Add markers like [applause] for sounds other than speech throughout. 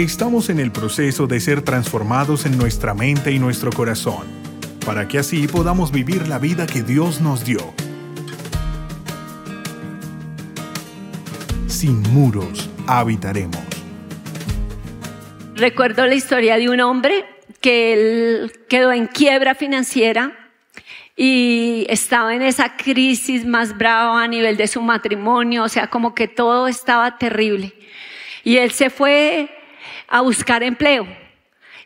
Estamos en el proceso de ser transformados en nuestra mente y nuestro corazón, para que así podamos vivir la vida que Dios nos dio. Sin muros habitaremos. Recuerdo la historia de un hombre que él quedó en quiebra financiera y estaba en esa crisis más brava a nivel de su matrimonio, o sea, como que todo estaba terrible. Y él se fue a buscar empleo.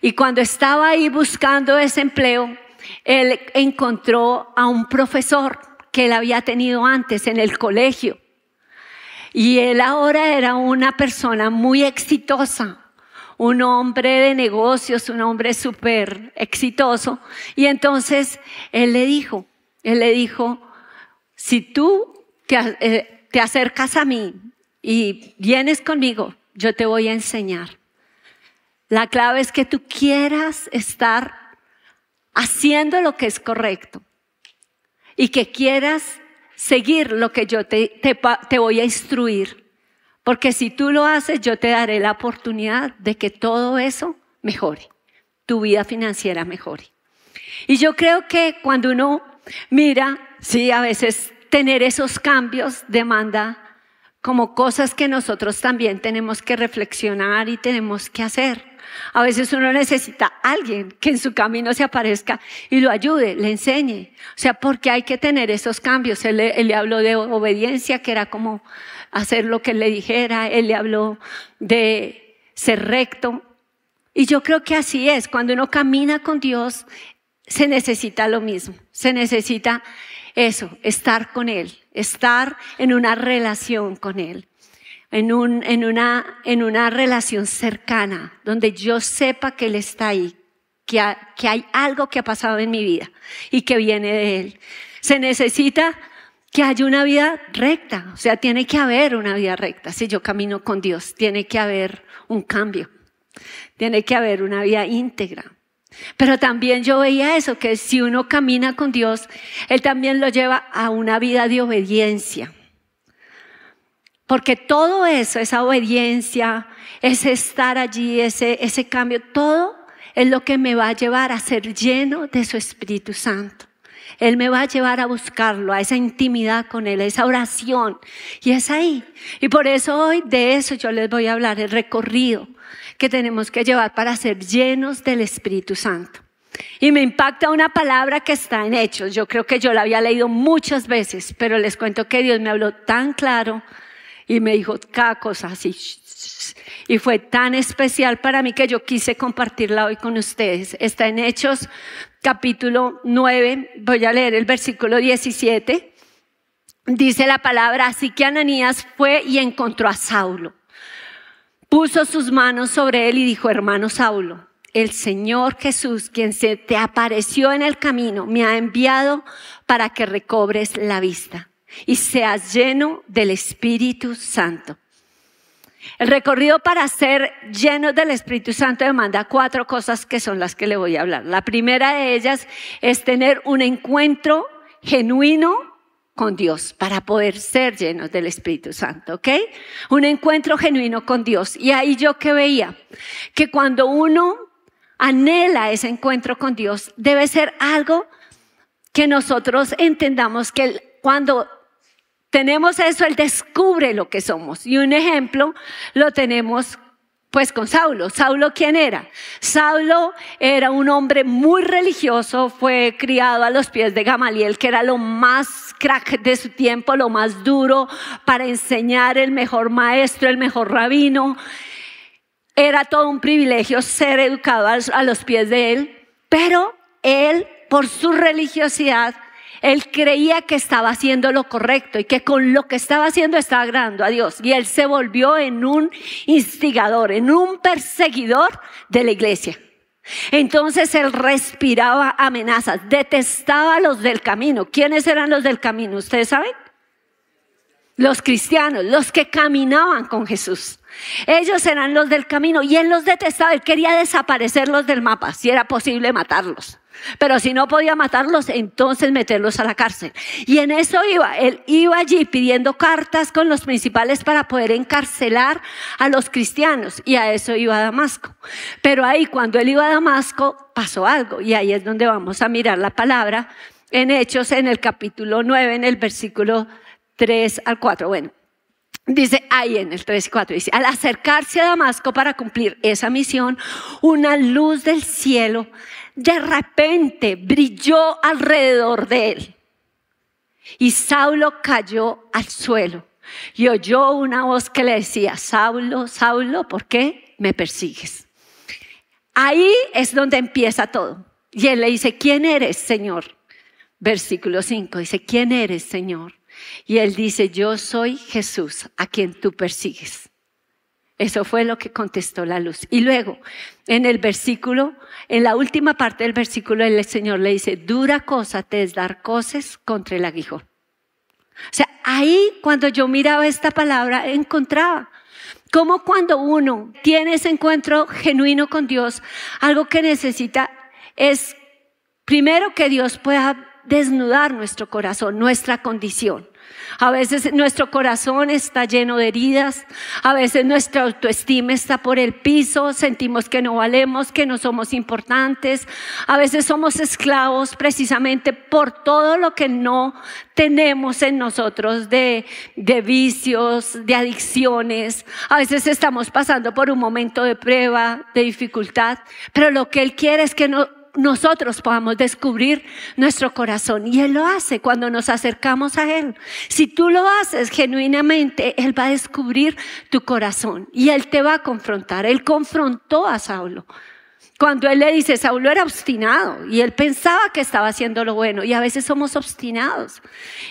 Y cuando estaba ahí buscando ese empleo, él encontró a un profesor que él había tenido antes en el colegio. Y él ahora era una persona muy exitosa, un hombre de negocios, un hombre súper exitoso. Y entonces él le dijo, él le dijo, si tú te, eh, te acercas a mí y vienes conmigo, yo te voy a enseñar. La clave es que tú quieras estar haciendo lo que es correcto y que quieras seguir lo que yo te, voy a instruir. Porque si tú lo haces, yo te daré la oportunidad de que todo eso mejore, tu vida financiera mejore. Y yo creo que cuando uno mira, sí, a veces tener esos cambios demanda como cosas que nosotros también tenemos que reflexionar y tenemos que hacer. A veces uno necesita a alguien que en su camino se aparezca y lo ayude, le enseñe. O sea, porque hay que tener esos cambios. Él, le habló de obediencia, que era como hacer lo que él le dijera. Él le habló de ser recto. Y yo creo que así es. Cuando uno camina con Dios, se necesita lo mismo. Se necesita eso, estar con Él, estar en una relación con Él en, un, en, una, en una relación cercana, donde yo sepa que Él está ahí, que, que hay algo que ha pasado en mi vida y que viene de Él. Se necesita que haya una vida recta, o sea, tiene que haber una vida recta. Si yo camino con Dios, tiene que haber un cambio, tiene que haber una vida íntegra. Pero también yo veía eso, que si uno camina con Dios, Él también lo lleva a una vida de obediencia. Porque todo eso, esa obediencia, ese estar allí, ese, ese cambio, todo es lo que me va a llevar a ser lleno de su Espíritu Santo. Él me va a llevar a buscarlo, a esa intimidad con Él, a esa oración. Y es ahí. Y por eso hoy de eso yo les voy a hablar, el recorrido que tenemos que llevar para ser llenos del Espíritu Santo. Y me impacta una palabra que está en Hechos. Yo creo que yo la había leído muchas veces, pero les cuento que Dios me habló tan claro y me dijo cada cosa así. Y fue tan especial para mí que yo quise compartirla hoy con ustedes. Está en Hechos capítulo 9, voy a leer el versículo 17. Dice la palabra, así que Ananías fue y encontró a Saulo. Puso sus manos sobre él y dijo, hermano Saulo, el Señor Jesús, quien se te apareció en el camino, me ha enviado para que recobres la vista y seas lleno del Espíritu Santo. El recorrido para ser lleno del Espíritu Santo demanda cuatro cosas que son las que le voy a hablar. La primera de ellas es tener un encuentro genuino con Dios para poder ser llenos del Espíritu Santo, ¿ok? Un encuentro genuino con Dios. Y ahí yo que veía que cuando uno anhela ese encuentro con Dios, debe ser algo que nosotros entendamos que cuando tenemos eso, Él descubre lo que somos. Y un ejemplo lo tenemos pues con Saulo. ¿Saulo quién era? Saulo era un hombre muy religioso, fue criado a los pies de Gamaliel, que era lo más crack de su tiempo, lo más duro para enseñar, el mejor maestro, el mejor rabino. Era todo un privilegio ser educado a los pies de él, pero él, por su religiosidad, él creía que estaba haciendo lo correcto y que con lo que estaba haciendo estaba agradando a Dios. Y él se volvió en un instigador, en un perseguidor de la iglesia. Entonces él respiraba amenazas, detestaba a los del camino. ¿Quiénes eran los del camino? ¿Ustedes saben? Los cristianos, los que caminaban con Jesús. Ellos eran los del camino y él los detestaba, él quería desaparecerlos del mapa, si era posible matarlos. Pero si no podía matarlos, entonces meterlos a la cárcel. Y en eso iba. Él iba allí pidiendo cartas con los principales para poder encarcelar a los cristianos. Y a eso iba a Damasco. Pero ahí, cuando él iba a Damasco, pasó algo. Y ahí es donde vamos a mirar la palabra en Hechos, en el capítulo 9, en el versículo 3 al 4. Bueno, Dice ahí en el 3 y 4, dice, al acercarse a Damasco para cumplir esa misión, una luz del cielo de repente brilló alrededor de él. Y Saulo cayó al suelo y oyó una voz que le decía, Saulo, Saulo, ¿por qué me persigues? Ahí es donde empieza todo. Y él le dice, ¿quién eres, Señor? Versículo 5 dice, ¿quién eres, Señor? Y él dice, yo soy Jesús, a quien tú persigues. Eso fue lo que contestó la luz. Y luego, en el versículo, en la última parte del versículo, el Señor le dice, dura cosa te es dar cosas contra el aguijón. O sea, ahí cuando yo miraba esta palabra, encontraba como cuando uno tiene ese encuentro genuino con Dios, algo que necesita es primero que Dios pueda desnudar nuestro corazón, nuestra condición. A veces nuestro corazón está lleno de heridas, a veces nuestra autoestima está por el piso, sentimos que no valemos, que no somos importantes, a veces somos esclavos precisamente por todo lo que no tenemos en nosotros de, de vicios, de adicciones, a veces estamos pasando por un momento de prueba, de dificultad, pero lo que Él quiere es que no nosotros podamos descubrir nuestro corazón. Y Él lo hace cuando nos acercamos a Él. Si tú lo haces genuinamente, Él va a descubrir tu corazón y Él te va a confrontar. Él confrontó a Saulo. Cuando Él le dice, Saulo era obstinado y Él pensaba que estaba haciendo lo bueno y a veces somos obstinados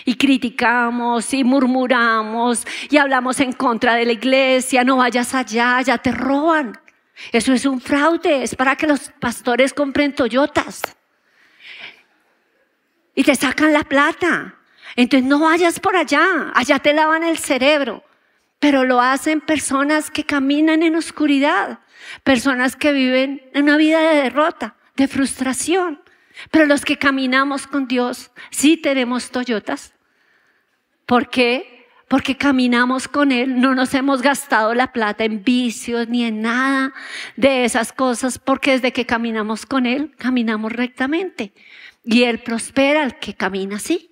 y criticamos y murmuramos y hablamos en contra de la iglesia, no vayas allá, ya te roban. Eso es un fraude, es para que los pastores compren Toyotas y te sacan la plata. Entonces no vayas por allá, allá te lavan el cerebro. Pero lo hacen personas que caminan en oscuridad, personas que viven una vida de derrota, de frustración. Pero los que caminamos con Dios, sí tenemos Toyotas. ¿Por qué? Porque caminamos con Él, no nos hemos gastado la plata en vicios ni en nada de esas cosas, porque desde que caminamos con Él, caminamos rectamente. Y Él prospera al que camina así.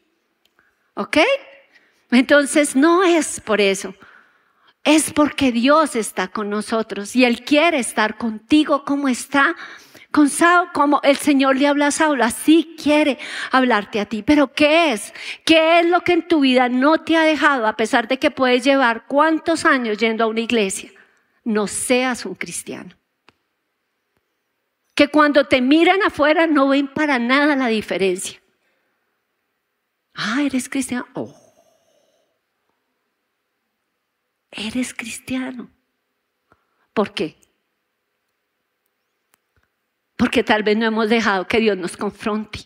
¿Ok? Entonces no es por eso. Es porque Dios está con nosotros y Él quiere estar contigo como está con como el Señor le habla a Saulo, así quiere hablarte a ti. Pero ¿qué es? ¿Qué es lo que en tu vida no te ha dejado, a pesar de que puedes llevar cuántos años yendo a una iglesia? No seas un cristiano. Que cuando te miran afuera no ven para nada la diferencia. Ah, eres cristiano. Oh. Eres cristiano. ¿Por qué? Porque tal vez no hemos dejado que Dios nos confronte.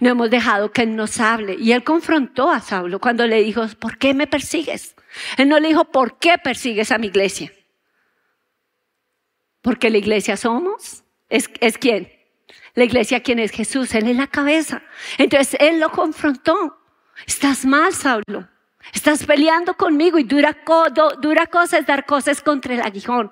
No hemos dejado que Él nos hable. Y Él confrontó a Saulo cuando le dijo, ¿por qué me persigues? Él no le dijo, ¿por qué persigues a mi iglesia? Porque la iglesia somos. ¿Es, es quién? La iglesia, ¿quién es Jesús? Él es la cabeza. Entonces Él lo confrontó. Estás mal, Saulo. Estás peleando conmigo y dura, dura cosa es dar cosas contra el aguijón.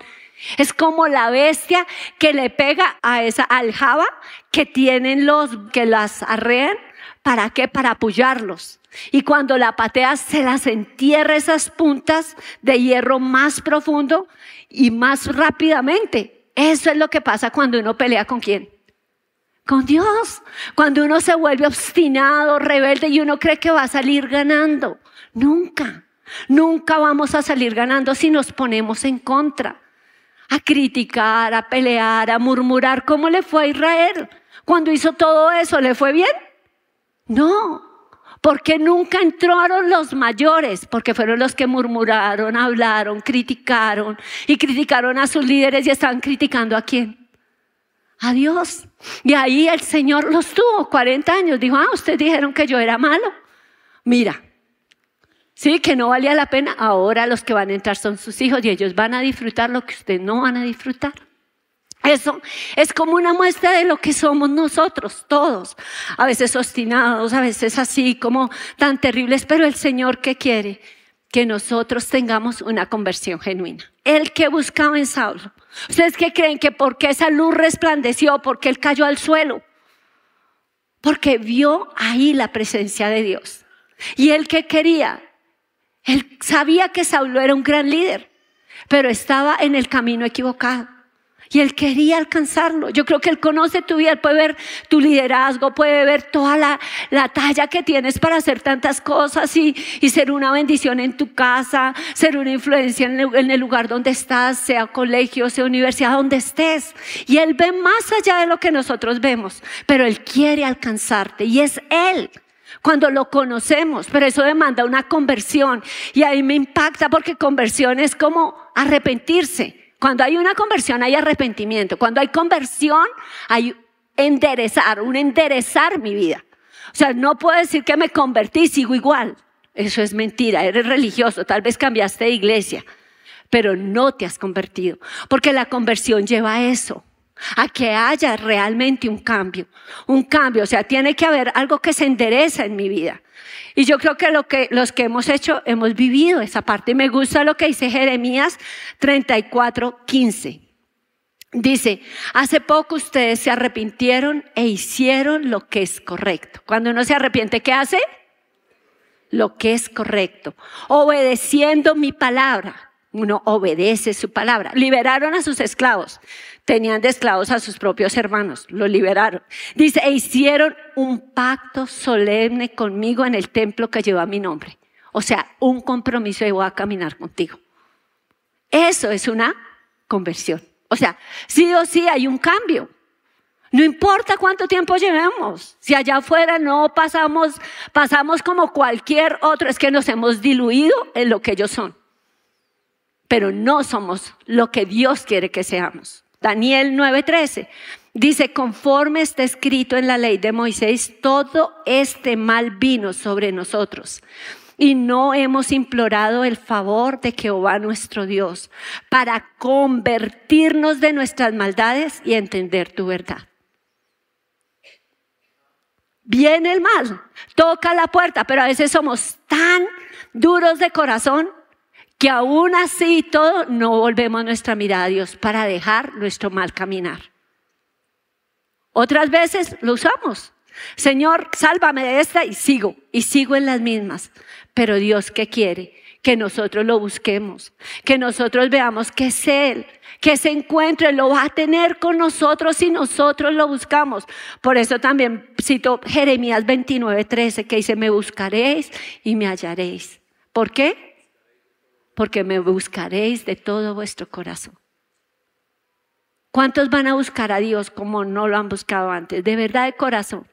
Es como la bestia que le pega a esa aljaba que tienen los que las arrean. ¿Para qué? Para apoyarlos. Y cuando la patea se las entierra esas puntas de hierro más profundo y más rápidamente. Eso es lo que pasa cuando uno pelea con quién. Con Dios. Cuando uno se vuelve obstinado, rebelde y uno cree que va a salir ganando. Nunca. Nunca vamos a salir ganando si nos ponemos en contra a criticar, a pelear, a murmurar. ¿Cómo le fue a Israel? Cuando hizo todo eso, ¿le fue bien? No, porque nunca entraron los mayores, porque fueron los que murmuraron, hablaron, criticaron y criticaron a sus líderes y estaban criticando a quién? A Dios. Y ahí el Señor los tuvo 40 años. Dijo, ah, ustedes dijeron que yo era malo. Mira, Sí, que no valía la pena. Ahora los que van a entrar son sus hijos y ellos van a disfrutar lo que ustedes no van a disfrutar. Eso es como una muestra de lo que somos nosotros, todos. A veces obstinados, a veces así como tan terribles, pero el Señor que quiere que nosotros tengamos una conversión genuina. El que buscaba en Saulo. ¿Ustedes qué creen que porque esa luz resplandeció, porque él cayó al suelo? Porque vio ahí la presencia de Dios. Y él que quería, él sabía que Saulo era un gran líder, pero estaba en el camino equivocado. Y Él quería alcanzarlo. Yo creo que Él conoce tu vida, puede ver tu liderazgo, puede ver toda la, la talla que tienes para hacer tantas cosas y, y, ser una bendición en tu casa, ser una influencia en el, en el lugar donde estás, sea colegio, sea universidad, donde estés. Y Él ve más allá de lo que nosotros vemos, pero Él quiere alcanzarte y es Él cuando lo conocemos, pero eso demanda una conversión. Y ahí me impacta porque conversión es como arrepentirse. Cuando hay una conversión hay arrepentimiento. Cuando hay conversión hay enderezar, un enderezar mi vida. O sea, no puedo decir que me convertí y sigo igual. Eso es mentira, eres religioso, tal vez cambiaste de iglesia, pero no te has convertido. Porque la conversión lleva a eso, a que haya realmente un cambio. Un cambio, o sea, tiene que haber algo que se endereza en mi vida. Y yo creo que, lo que los que hemos hecho, hemos vivido esa parte. Y me gusta lo que dice Jeremías 34, 15. Dice, hace poco ustedes se arrepintieron e hicieron lo que es correcto. Cuando uno se arrepiente, ¿qué hace? Lo que es correcto. Obedeciendo mi palabra. Uno obedece su palabra. Liberaron a sus esclavos tenían de esclavos a sus propios hermanos, los liberaron. Dice, e hicieron un pacto solemne conmigo en el templo que lleva mi nombre. O sea, un compromiso de voy a caminar contigo. Eso es una conversión. O sea, sí o sí hay un cambio. No importa cuánto tiempo llevemos. Si allá afuera no pasamos, pasamos como cualquier otro, es que nos hemos diluido en lo que ellos son. Pero no somos lo que Dios quiere que seamos. Daniel 9:13. Dice, conforme está escrito en la ley de Moisés, todo este mal vino sobre nosotros. Y no hemos implorado el favor de Jehová nuestro Dios para convertirnos de nuestras maldades y entender tu verdad. Viene el mal, toca la puerta, pero a veces somos tan duros de corazón que aún así todo no volvemos nuestra mirada a Dios para dejar nuestro mal caminar. Otras veces lo usamos. Señor, sálvame de esta y sigo, y sigo en las mismas. Pero Dios, ¿qué quiere? Que nosotros lo busquemos, que nosotros veamos que es Él, que se encuentre, lo va a tener con nosotros si nosotros lo buscamos. Por eso también cito Jeremías 29, 13, que dice, me buscaréis y me hallaréis. ¿Por qué? Porque me buscaréis de todo vuestro corazón. ¿Cuántos van a buscar a Dios como no lo han buscado antes? De verdad de corazón.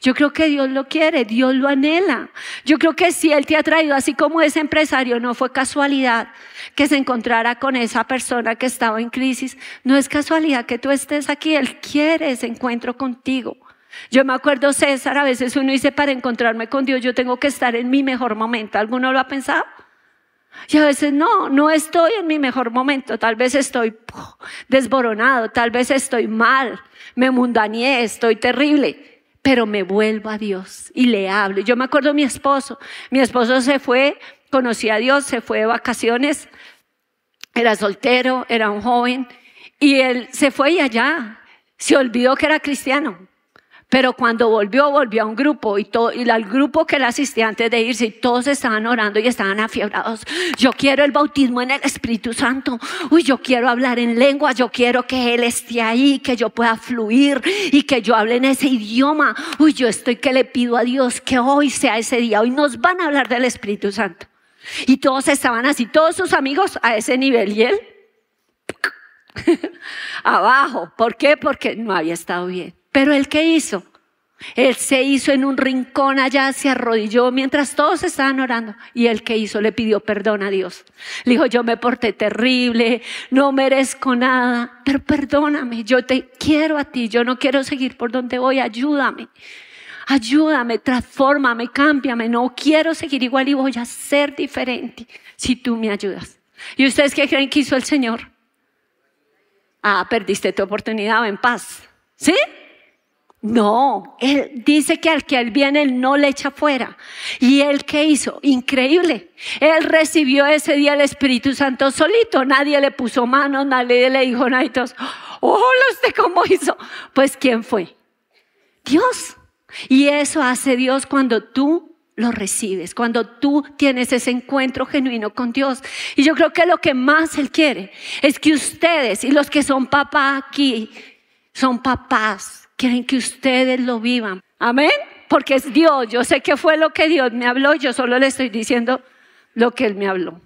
Yo creo que Dios lo quiere, Dios lo anhela. Yo creo que si Él te ha traído, así como ese empresario, no fue casualidad que se encontrara con esa persona que estaba en crisis. No es casualidad que tú estés aquí, Él quiere ese encuentro contigo. Yo me acuerdo, César, a veces uno dice, para encontrarme con Dios yo tengo que estar en mi mejor momento. ¿Alguno lo ha pensado? Y a veces no, no estoy en mi mejor momento, tal vez estoy desboronado, tal vez estoy mal, me mundaneé, estoy terrible, pero me vuelvo a Dios y le hablo. Yo me acuerdo de mi esposo, mi esposo se fue, conocí a Dios, se fue de vacaciones, era soltero, era un joven, y él se fue y allá se olvidó que era cristiano. Pero cuando volvió, volvió a un grupo y, todo, y al grupo que él asistía antes de irse, y todos estaban orando y estaban afiebrados. Yo quiero el bautismo en el Espíritu Santo. Uy, yo quiero hablar en lengua. Yo quiero que Él esté ahí, que yo pueda fluir y que yo hable en ese idioma. Uy, yo estoy que le pido a Dios que hoy sea ese día. Hoy nos van a hablar del Espíritu Santo. Y todos estaban así, todos sus amigos a ese nivel. Y él [laughs] abajo. ¿Por qué? Porque no había estado bien. Pero él qué hizo? Él se hizo en un rincón allá, se arrodilló mientras todos estaban orando. Y él qué hizo? Le pidió perdón a Dios. Le dijo, yo me porté terrible, no merezco nada, pero perdóname, yo te quiero a ti, yo no quiero seguir por donde voy, ayúdame. Ayúdame, transfórmame, cámbiame. No quiero seguir igual y voy a ser diferente si tú me ayudas. ¿Y ustedes qué creen que hizo el Señor? Ah, perdiste tu oportunidad, en paz. ¿Sí? No, él dice que al que él viene, él no le echa fuera. ¿Y él qué hizo? Increíble. Él recibió ese día el Espíritu Santo solito. Nadie le puso manos, nadie le dijo nada y todos, oh, ¿usted cómo hizo? Pues ¿quién fue? Dios. Y eso hace Dios cuando tú lo recibes, cuando tú tienes ese encuentro genuino con Dios. Y yo creo que lo que más Él quiere es que ustedes y los que son papás aquí, son papás, quieren que ustedes lo vivan. Amén. Porque es Dios. Yo sé que fue lo que Dios me habló. Yo solo le estoy diciendo lo que Él me habló.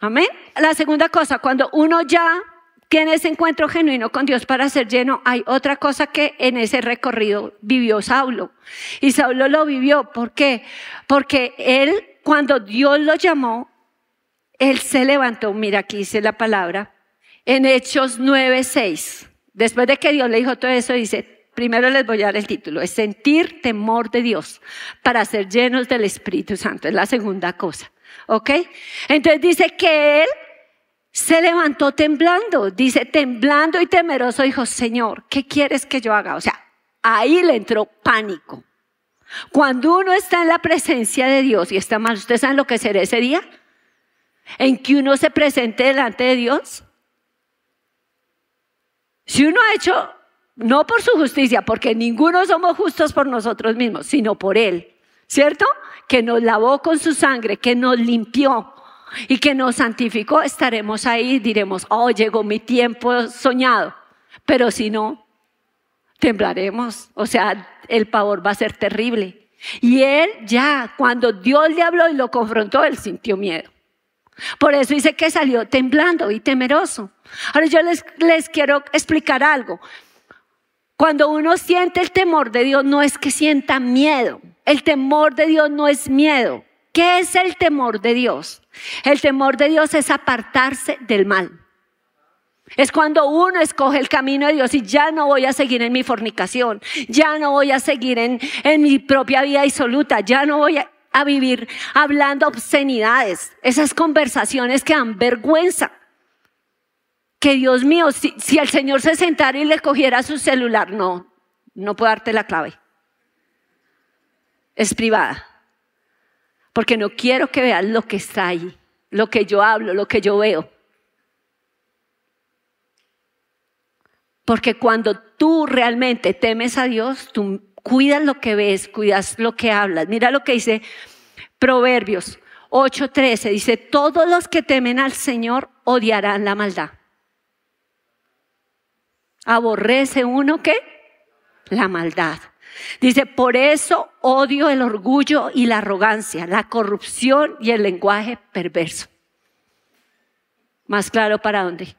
Amén. La segunda cosa, cuando uno ya tiene ese encuentro genuino con Dios para ser lleno, hay otra cosa que en ese recorrido vivió Saulo. Y Saulo lo vivió. ¿Por qué? Porque él, cuando Dios lo llamó, él se levantó. Mira, aquí dice la palabra. En Hechos 9:6. Después de que Dios le dijo todo eso, dice, primero les voy a dar el título, es sentir temor de Dios para ser llenos del Espíritu Santo. Es la segunda cosa. ¿Ok? Entonces dice que él se levantó temblando, dice, temblando y temeroso, dijo, Señor, ¿qué quieres que yo haga? O sea, ahí le entró pánico. Cuando uno está en la presencia de Dios y está mal, ¿ustedes saben lo que será ese día? En que uno se presente delante de Dios. Si uno ha hecho, no por su justicia, porque ninguno somos justos por nosotros mismos, sino por Él, ¿cierto? Que nos lavó con su sangre, que nos limpió, y que nos santificó, estaremos ahí y diremos, oh, llegó mi tiempo soñado. Pero si no, temblaremos. O sea, el pavor va a ser terrible. Y él ya, cuando Dios le habló y lo confrontó, él sintió miedo. Por eso dice que salió temblando y temeroso. Ahora yo les, les quiero explicar algo. Cuando uno siente el temor de Dios, no es que sienta miedo. El temor de Dios no es miedo. ¿Qué es el temor de Dios? El temor de Dios es apartarse del mal. Es cuando uno escoge el camino de Dios y ya no voy a seguir en mi fornicación, ya no voy a seguir en, mi propia vida disoluta, ya no voy a, vivir hablando obscenidades, esas conversaciones que dan vergüenza. Que Dios mío, si, si el Señor se sentara y le cogiera su celular, no, no puedo darte la clave. Es privada porque no quiero que veas lo que está ahí, lo que yo hablo, lo que yo veo. Porque cuando tú realmente temes a Dios, tú cuidas lo que ves, cuidas lo que hablas. Mira lo que dice Proverbios 8:13. Dice, todos los que temen al Señor odiarán la maldad. ¿Aborrece uno qué? La maldad. Dice, por eso odio el orgullo y la arrogancia, la corrupción y el lenguaje perverso. Más claro para dónde.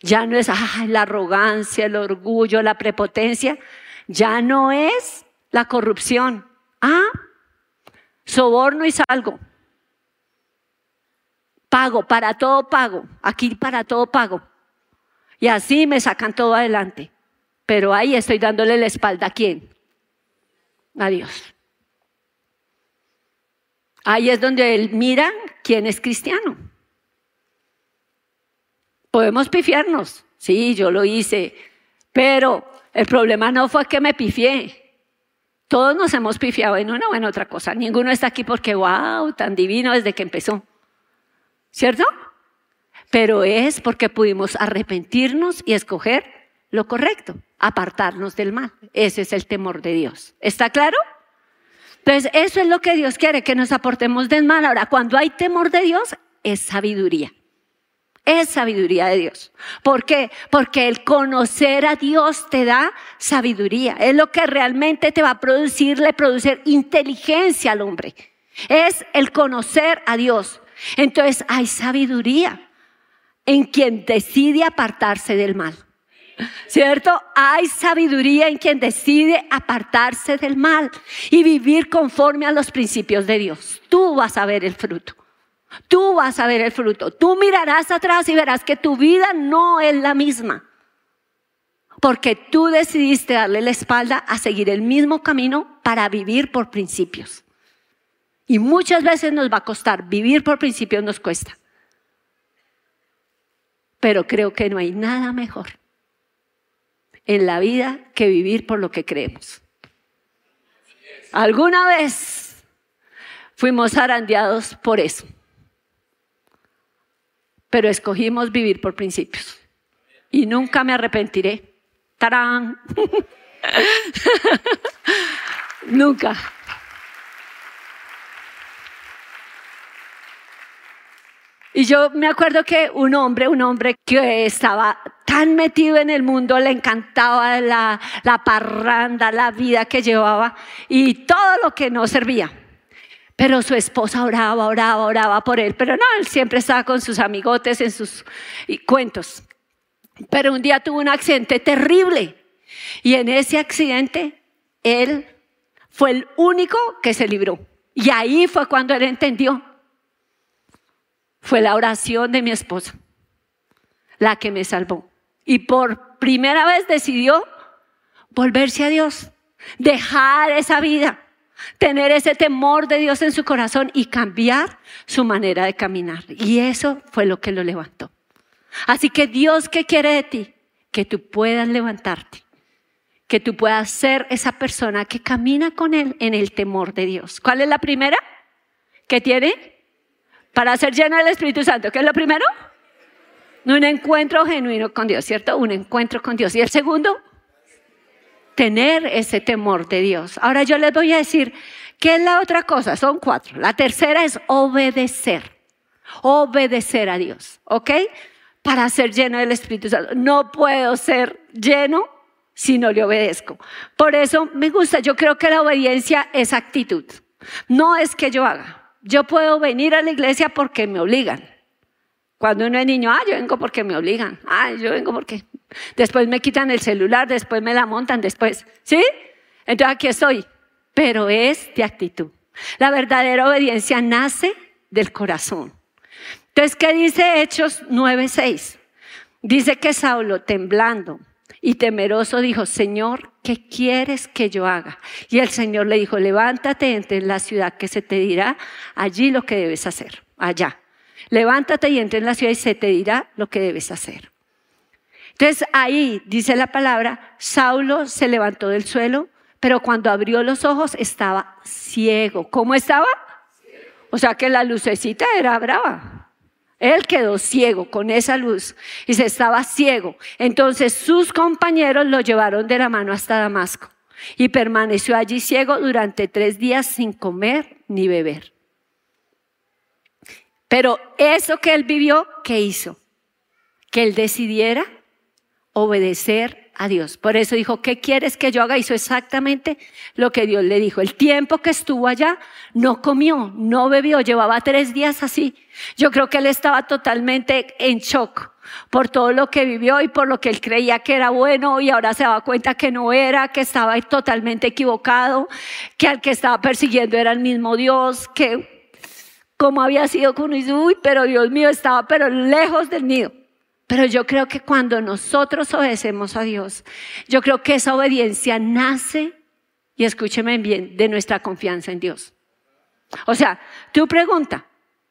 Ya no es la arrogancia, el orgullo, la prepotencia. Ya no es la corrupción. Ah, soborno y salgo. Pago, para todo pago. Aquí para todo pago. Y así me sacan todo adelante. Pero ahí estoy dándole la espalda a quién? A Dios. Ahí es donde él mira quién es cristiano. Podemos pifiarnos, sí, yo lo hice, pero el problema no fue que me pifié. Todos nos hemos pifiado en una o en otra cosa. Ninguno está aquí porque, wow, tan divino desde que empezó. ¿Cierto? Pero es porque pudimos arrepentirnos y escoger lo correcto, apartarnos del mal. Ese es el temor de Dios. ¿Está claro? Entonces, eso es lo que Dios quiere, que nos aportemos del mal. Ahora, cuando hay temor de Dios, es sabiduría. Es sabiduría de Dios. ¿Por qué? Porque el conocer a Dios te da sabiduría. Es lo que realmente te va a producir, inteligencia al hombre. Es el conocer a Dios. Entonces hay sabiduría en quien decide apartarse del mal. ¿Cierto? Hay sabiduría en quien decide apartarse del mal y vivir conforme a los principios de Dios. Tú vas a ver el fruto. Tú vas a ver el fruto. Tú mirarás atrás y verás que tu vida no es la misma. Porque tú decidiste darle la espalda a seguir el mismo camino para vivir por principios. Y muchas veces nos va a costar. Vivir por principios nos cuesta. Pero creo que no hay nada mejor en la vida que vivir por lo que creemos. Alguna vez fuimos zarandeados por eso, pero escogimos vivir por principios y nunca me arrepentiré. ¡Tarán! [laughs] nunca. Y yo me acuerdo que un hombre, un hombre que estaba tan metido en el mundo, le encantaba la, la parranda, la vida que llevaba y todo lo que no servía. Pero su esposa oraba, oraba, oraba por él. Pero no, él siempre estaba con sus amigotes en sus cuentos. Pero un día tuvo un accidente terrible. Y en ese accidente, él fue el único que se libró. Y ahí fue cuando él entendió fue la oración de mi esposa la que me salvó. Y por primera vez decidió volverse a Dios, dejar esa vida, tener ese temor de Dios en su corazón y cambiar su manera de caminar. Y eso fue lo que lo levantó. Así que Dios, ¿qué quiere de ti? Que tú puedas levantarte, que tú puedas ser esa persona que camina con Él en el temor de Dios. ¿Cuál es la primera que tiene? Para ser llena del Espíritu Santo, ¿qué es lo primero? Un encuentro genuino con Dios, ¿cierto? Un encuentro con Dios. Y el segundo, tener ese temor de Dios. Ahora yo les voy a decir, ¿qué es la otra cosa? Son cuatro. La tercera es obedecer. Obedecer a Dios, ¿ok? Para ser lleno del Espíritu Santo. No puedo ser lleno si no le obedezco. Por eso me gusta, yo creo que la obediencia es actitud. No es que yo haga. Yo puedo venir a la iglesia porque me obligan. Cuando uno es niño, ah, yo vengo porque me obligan. Ah, yo vengo porque. Después me quitan el celular, después me la montan, después. ¿Sí? Entonces aquí estoy. Pero es de actitud. La verdadera obediencia nace del corazón. Entonces, ¿qué dice Hechos 9:6? Dice que Saulo, temblando, y temeroso dijo, Señor, ¿qué quieres que yo haga? Y el Señor le dijo, levántate, entre en la ciudad que se te dirá allí lo que debes hacer, allá. Levántate y entre en la ciudad y se te dirá lo que debes hacer. Entonces ahí dice la palabra, Saulo se levantó del suelo, pero cuando abrió los ojos estaba ciego. ¿Cómo estaba? O sea que la lucecita era brava. Él quedó ciego con esa luz y se estaba ciego. Entonces sus compañeros lo llevaron de la mano hasta Damasco y permaneció allí ciego durante tres días sin comer ni beber. Pero eso que él vivió, ¿qué hizo? Que él decidiera obedecer a Dios. Por eso dijo, ¿qué quieres que yo haga? Hizo exactamente lo que Dios le dijo. El tiempo que estuvo allá, no comió, no bebió, llevaba tres días así. Yo creo que él estaba totalmente en shock por todo lo que vivió y por lo que él creía que era bueno y ahora se daba cuenta que no era, que estaba totalmente equivocado, que al que estaba persiguiendo era el mismo Dios, que como había sido con uy, pero Dios mío estaba pero lejos del nido. Pero yo creo que cuando nosotros obedecemos a Dios, yo creo que esa obediencia nace, y escúcheme bien, de nuestra confianza en Dios. O sea, tú pregunta,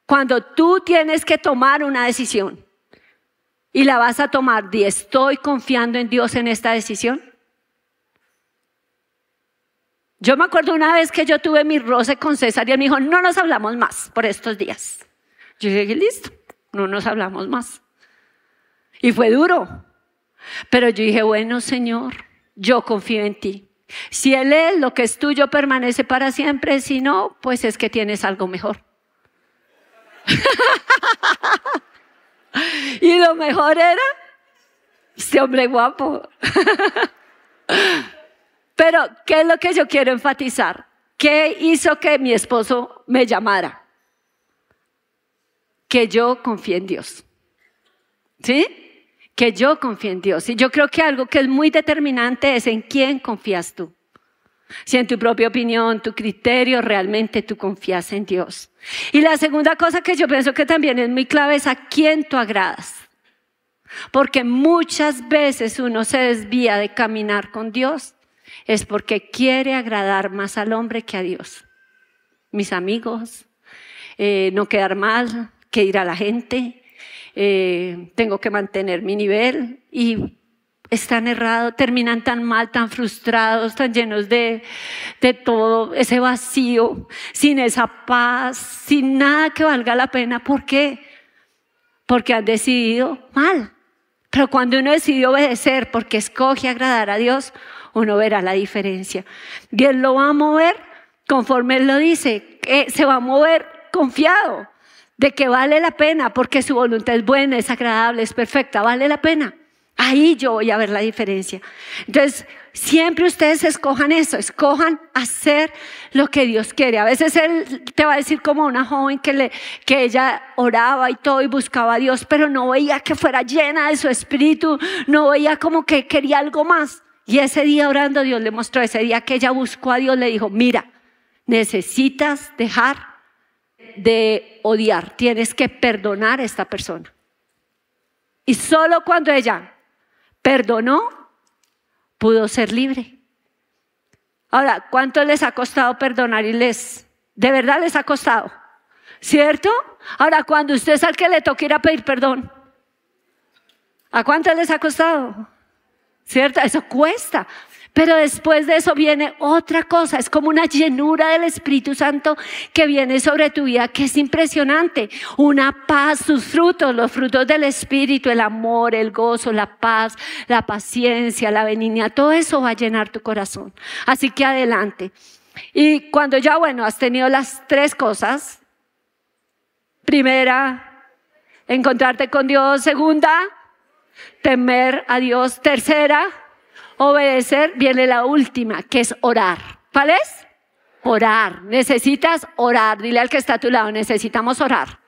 cuando tú tienes que tomar una decisión y la vas a tomar, ¿y estoy confiando en Dios en esta decisión? Yo me acuerdo una vez que yo tuve mi roce con César y él me dijo, no nos hablamos más por estos días. Yo dije, listo, no nos hablamos más. Y fue duro. Pero yo dije, bueno, Señor, yo confío en ti. Si Él es lo que es tuyo, permanece para siempre. Si no, pues es que tienes algo mejor. [laughs] y lo mejor era este hombre guapo. [laughs] Pero, ¿qué es lo que yo quiero enfatizar? ¿Qué hizo que mi esposo me llamara? Que yo confíe en Dios. ¿Sí? Que yo confíe en Dios. Y yo creo que algo que es muy determinante es en quién confías tú. Si en tu propia opinión, tu criterio, realmente tú confías en Dios. Y la segunda cosa que yo pienso que también es muy clave es a quién tú agradas. Porque muchas veces uno se desvía de caminar con Dios es porque quiere agradar más al hombre que a Dios. Mis amigos, eh, no quedar mal, que ir a la gente, eh, tengo que mantener mi nivel y están errados, terminan tan mal, tan frustrados, tan llenos de, de todo ese vacío, sin esa paz, sin nada que valga la pena. ¿Por qué? Porque han decidido mal. Pero cuando uno decide obedecer porque escoge agradar a Dios, uno verá la diferencia. Dios lo va a mover conforme Él lo dice, que se va a mover confiado de que vale la pena porque su voluntad es buena, es agradable, es perfecta, vale la pena. Ahí yo voy a ver la diferencia. Entonces, siempre ustedes escojan eso, escojan hacer lo que Dios quiere. A veces Él te va a decir como una joven que, le, que ella oraba y todo y buscaba a Dios, pero no veía que fuera llena de su espíritu, no veía como que quería algo más. Y ese día orando Dios le mostró, ese día que ella buscó a Dios, le dijo, mira, necesitas dejar de odiar, tienes que perdonar a esta persona. Y solo cuando ella perdonó, pudo ser libre. Ahora, ¿cuánto les ha costado perdonar y les, de verdad les ha costado? ¿Cierto? Ahora, cuando usted es al que le toca ir a pedir perdón, ¿a cuánto les ha costado? ¿Cierto? Eso cuesta. Pero después de eso viene otra cosa, es como una llenura del Espíritu Santo que viene sobre tu vida, que es impresionante. Una paz, sus frutos, los frutos del Espíritu, el amor, el gozo, la paz, la paciencia, la benignidad, todo eso va a llenar tu corazón. Así que adelante. Y cuando ya, bueno, has tenido las tres cosas, primera, encontrarte con Dios, segunda, temer a Dios, tercera, obedecer, viene la última, que es orar. ¿Cuál es? Orar. Necesitas orar. Dile al que está a tu lado, necesitamos orar.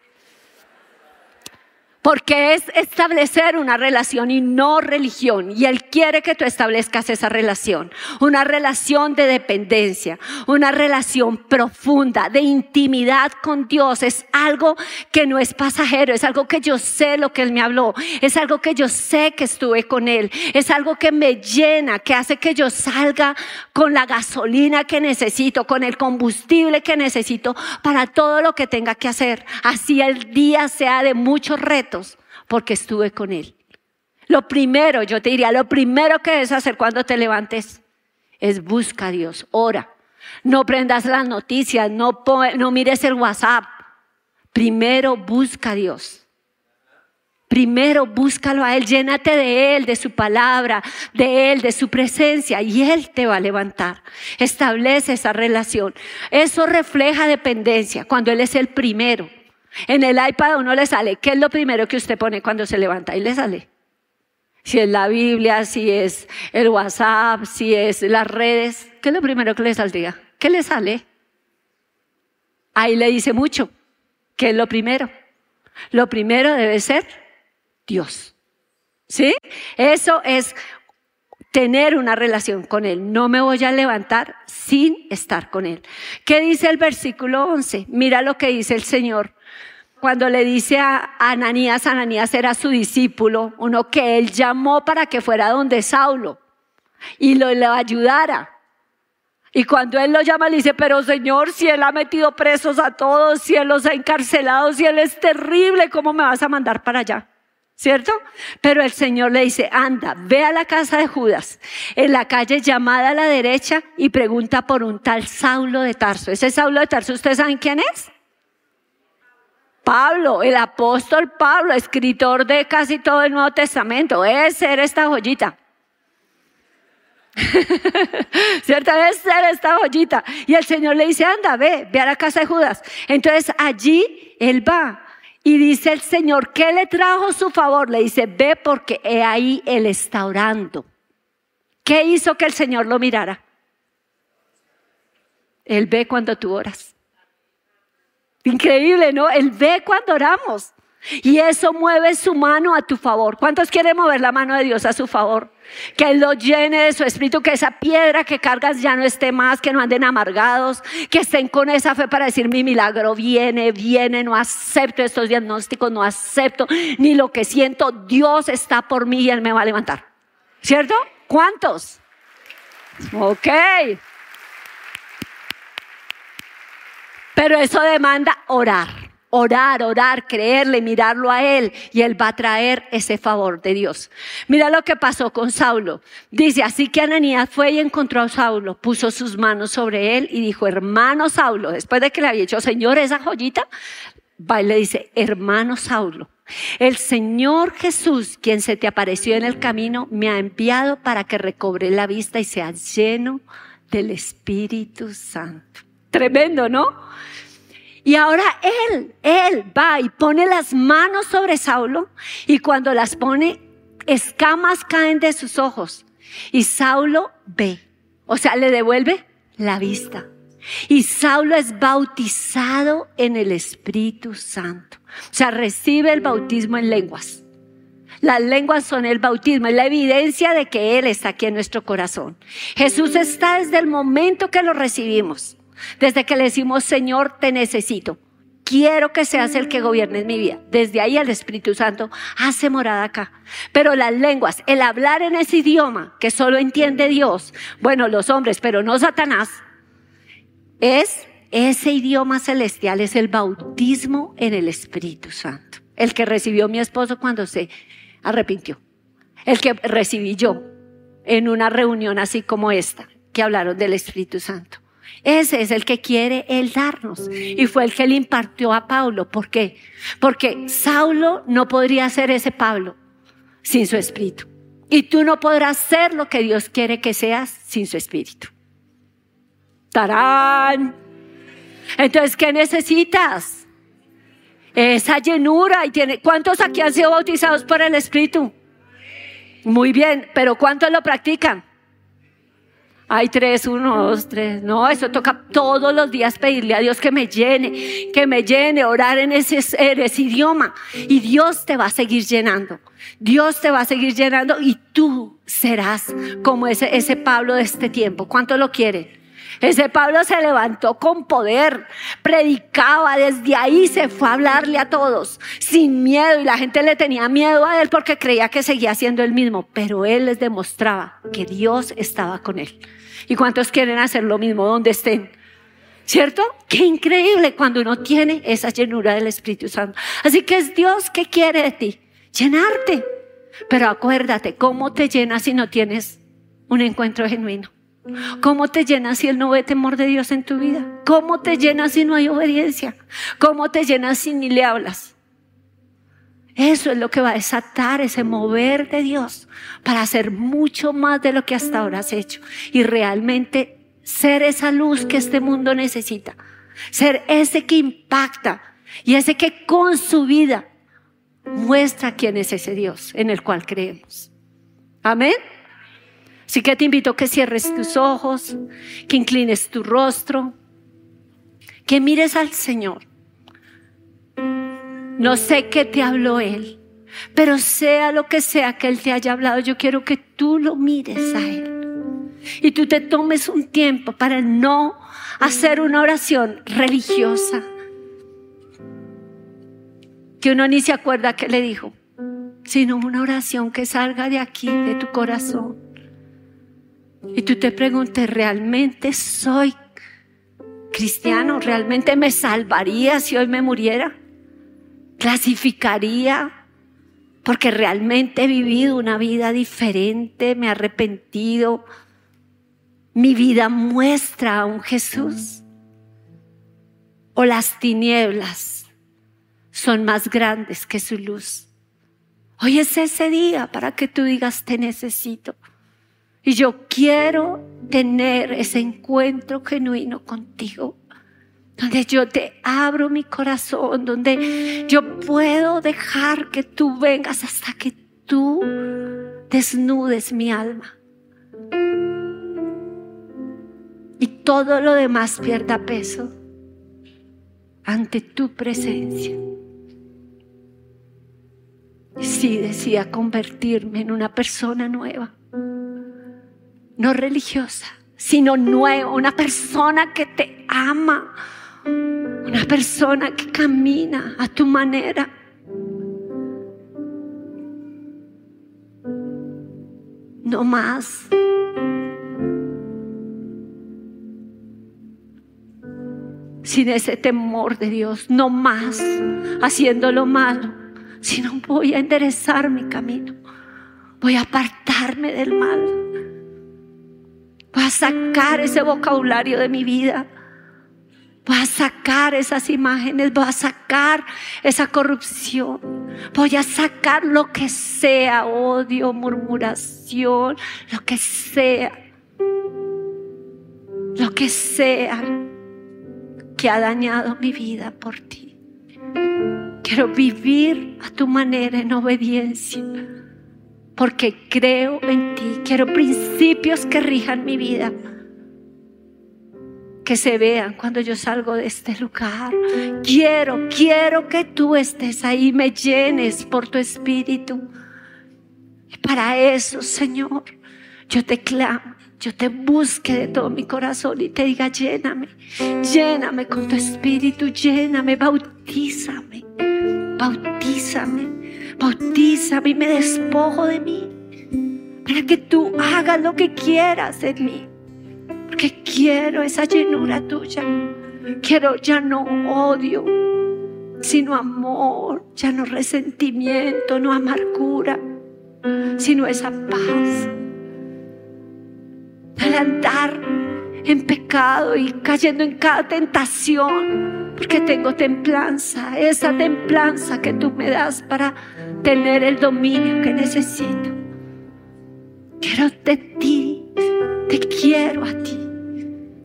Porque es establecer una relación y no religión. Y Él quiere que tú establezcas esa relación. Una relación de dependencia, una relación profunda, de intimidad con Dios. Es algo que no es pasajero, es algo que yo sé lo que Él me habló. Es algo que yo sé que estuve con Él. Es algo que me llena, que hace que yo salga con la gasolina que necesito, con el combustible que necesito para todo lo que tenga que hacer. Así el día sea de muchos retos porque estuve con Él. Lo primero, yo te diría, lo primero que debes hacer cuando te levantes es busca a Dios, ora. No prendas las noticias, no, no mires el WhatsApp. Primero busca a Dios. Primero búscalo a Él, llénate de Él, de su palabra, de Él, de su presencia y Él te va a levantar. Establece esa relación. Eso refleja dependencia cuando Él es el primero. En el iPad uno le sale, ¿qué es lo primero que usted pone cuando se levanta? Y le sale. Si es la Biblia, si es el WhatsApp, si es las redes, ¿qué es lo primero que le saldría? ¿Qué le sale? Ahí le dice mucho. ¿Qué es lo primero? Lo primero debe ser Dios. ¿Sí? Eso es tener una relación con Él. No me voy a levantar sin estar con Él. ¿Qué dice el versículo 11? Mira lo que dice el Señor cuando le dice a Ananías, Ananías era su discípulo, uno que él llamó para que fuera donde Saulo y lo le ayudara. Y cuando él lo llama, le dice, pero Señor, si él ha metido presos a todos, si él los ha encarcelado, si él es terrible, ¿cómo me vas a mandar para allá? ¿Cierto? Pero el Señor le dice, anda, ve a la casa de Judas, en la calle llamada a la derecha, y pregunta por un tal Saulo de Tarso. Ese Saulo de Tarso, ¿ustedes saben quién es? Pablo, el apóstol Pablo, escritor de casi todo el Nuevo Testamento. Ese era esta joyita. [laughs] ¿Cierto? Es ser esta joyita. Y el Señor le dice, anda, ve, ve a la casa de Judas. Entonces allí él va. Y dice el Señor, ¿qué le trajo su favor? Le dice, ve porque he ahí él está orando. ¿Qué hizo que el Señor lo mirara? Él ve cuando tú oras. Increíble, ¿no? Él ve cuando oramos. Y eso mueve su mano a tu favor. ¿Cuántos quieren mover la mano de Dios a su favor? Que Él lo llene de su espíritu, que esa piedra que cargas ya no esté más, que no anden amargados, que estén con esa fe para decir mi milagro viene, viene, no acepto estos diagnósticos, no acepto ni lo que siento, Dios está por mí y Él me va a levantar. ¿Cierto? ¿Cuántos? Ok. Pero eso demanda orar. Orar, orar, creerle, mirarlo a Él y Él va a traer ese favor de Dios. Mira lo que pasó con Saulo. Dice, así que Ananías fue y encontró a Saulo, puso sus manos sobre él y dijo, hermano Saulo, después de que le había dicho, Señor, esa joyita, va y le dice, hermano Saulo, el Señor Jesús, quien se te apareció en el camino, me ha enviado para que recobre la vista y sea lleno del Espíritu Santo. Tremendo, ¿no? Y ahora él, él va y pone las manos sobre Saulo y cuando las pone, escamas caen de sus ojos y Saulo ve, o sea, le devuelve la vista. Y Saulo es bautizado en el Espíritu Santo. O sea, recibe el bautismo en lenguas. Las lenguas son el bautismo, es la evidencia de que Él está aquí en nuestro corazón. Jesús está desde el momento que lo recibimos. Desde que le decimos, Señor, te necesito. Quiero que seas el que gobierne mi vida. Desde ahí el Espíritu Santo hace morada acá. Pero las lenguas, el hablar en ese idioma que solo entiende Dios, bueno, los hombres, pero no Satanás, es ese idioma celestial, es el bautismo en el Espíritu Santo. El que recibió mi esposo cuando se arrepintió. El que recibí yo en una reunión así como esta, que hablaron del Espíritu Santo. Ese es el que quiere Él darnos. Y fue el que le impartió a Pablo. ¿Por qué? Porque Saulo no podría ser ese Pablo sin su espíritu. Y tú no podrás ser lo que Dios quiere que seas sin su espíritu. ¡Tarán! Entonces, ¿qué necesitas? Esa llenura. Y tiene, ¿Cuántos aquí han sido bautizados por el Espíritu? Muy bien, pero ¿cuántos lo practican? Hay tres, uno, dos, tres. No, eso toca todos los días pedirle a Dios que me llene, que me llene, orar en ese, en ese idioma. Y Dios te va a seguir llenando. Dios te va a seguir llenando y tú serás como ese, ese Pablo de este tiempo. ¿Cuánto lo quieren? Ese Pablo se levantó con poder, predicaba, desde ahí se fue a hablarle a todos, sin miedo, y la gente le tenía miedo a él porque creía que seguía siendo el mismo, pero él les demostraba que Dios estaba con él. ¿Y cuántos quieren hacer lo mismo donde estén? ¿Cierto? Qué increíble cuando uno tiene esa llenura del Espíritu Santo. Así que es Dios que quiere de ti, llenarte. Pero acuérdate, ¿cómo te llenas si no tienes un encuentro genuino? ¿Cómo te llenas si Él no ve temor de Dios en tu vida? ¿Cómo te llenas si no hay obediencia? ¿Cómo te llenas si ni le hablas? Eso es lo que va a desatar ese mover de Dios para hacer mucho más de lo que hasta ahora has hecho y realmente ser esa luz que este mundo necesita, ser ese que impacta y ese que con su vida muestra quién es ese Dios en el cual creemos. Amén. Así que te invito a que cierres tus ojos, que inclines tu rostro, que mires al Señor no sé qué te habló Él, pero sea lo que sea que Él te haya hablado, yo quiero que tú lo mires a Él. Y tú te tomes un tiempo para no hacer una oración religiosa. Que uno ni se acuerda qué le dijo, sino una oración que salga de aquí, de tu corazón. Y tú te preguntes, ¿realmente soy cristiano? ¿Realmente me salvaría si hoy me muriera? clasificaría porque realmente he vivido una vida diferente, me he arrepentido. Mi vida muestra a un Jesús. O las tinieblas son más grandes que su luz. Hoy es ese día para que tú digas, te necesito. Y yo quiero tener ese encuentro genuino contigo donde yo te abro mi corazón, donde yo puedo dejar que tú vengas hasta que tú desnudes mi alma. Y todo lo demás pierda peso ante tu presencia. Y sí decía convertirme en una persona nueva, no religiosa, sino nueva, una persona que te ama una persona que camina a tu manera. No más. Si sin ese temor de Dios, no más haciendo lo malo, sino voy a enderezar mi camino, voy a apartarme del mal, voy a sacar ese vocabulario de mi vida. Voy a sacar esas imágenes, voy a sacar esa corrupción, voy a sacar lo que sea, odio, murmuración, lo que sea, lo que sea que ha dañado mi vida por ti. Quiero vivir a tu manera en obediencia, porque creo en ti, quiero principios que rijan mi vida que se vean cuando yo salgo de este lugar. Quiero, quiero que tú estés ahí, me llenes por tu espíritu. Y para eso, Señor, yo te clamo, yo te busque de todo mi corazón y te diga, lléname, lléname con tu espíritu, lléname, bautízame, bautízame, bautízame y me despojo de mí para que tú hagas lo que quieras en mí porque quiero esa llenura tuya. Quiero ya no odio, sino amor, ya no resentimiento, no amargura, sino esa paz. Al andar en pecado y cayendo en cada tentación, porque tengo templanza, esa templanza que tú me das para tener el dominio que necesito. Quiero de ti, te quiero a ti.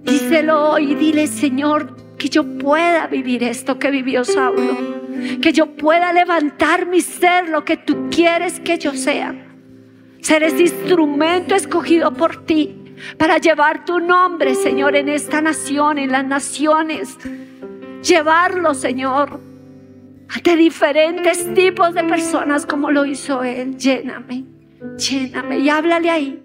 Díselo hoy, dile Señor, que yo pueda vivir esto que vivió Saulo, que yo pueda levantar mi ser lo que tú quieres que yo sea. Ser ese instrumento escogido por ti para llevar tu nombre, Señor, en esta nación, en las naciones. Llevarlo, Señor, ante diferentes tipos de personas como lo hizo Él. Lléname, lléname y háblale ahí.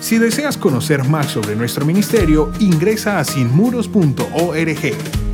Si deseas conocer más sobre nuestro ministerio, ingresa a sinmuros.org.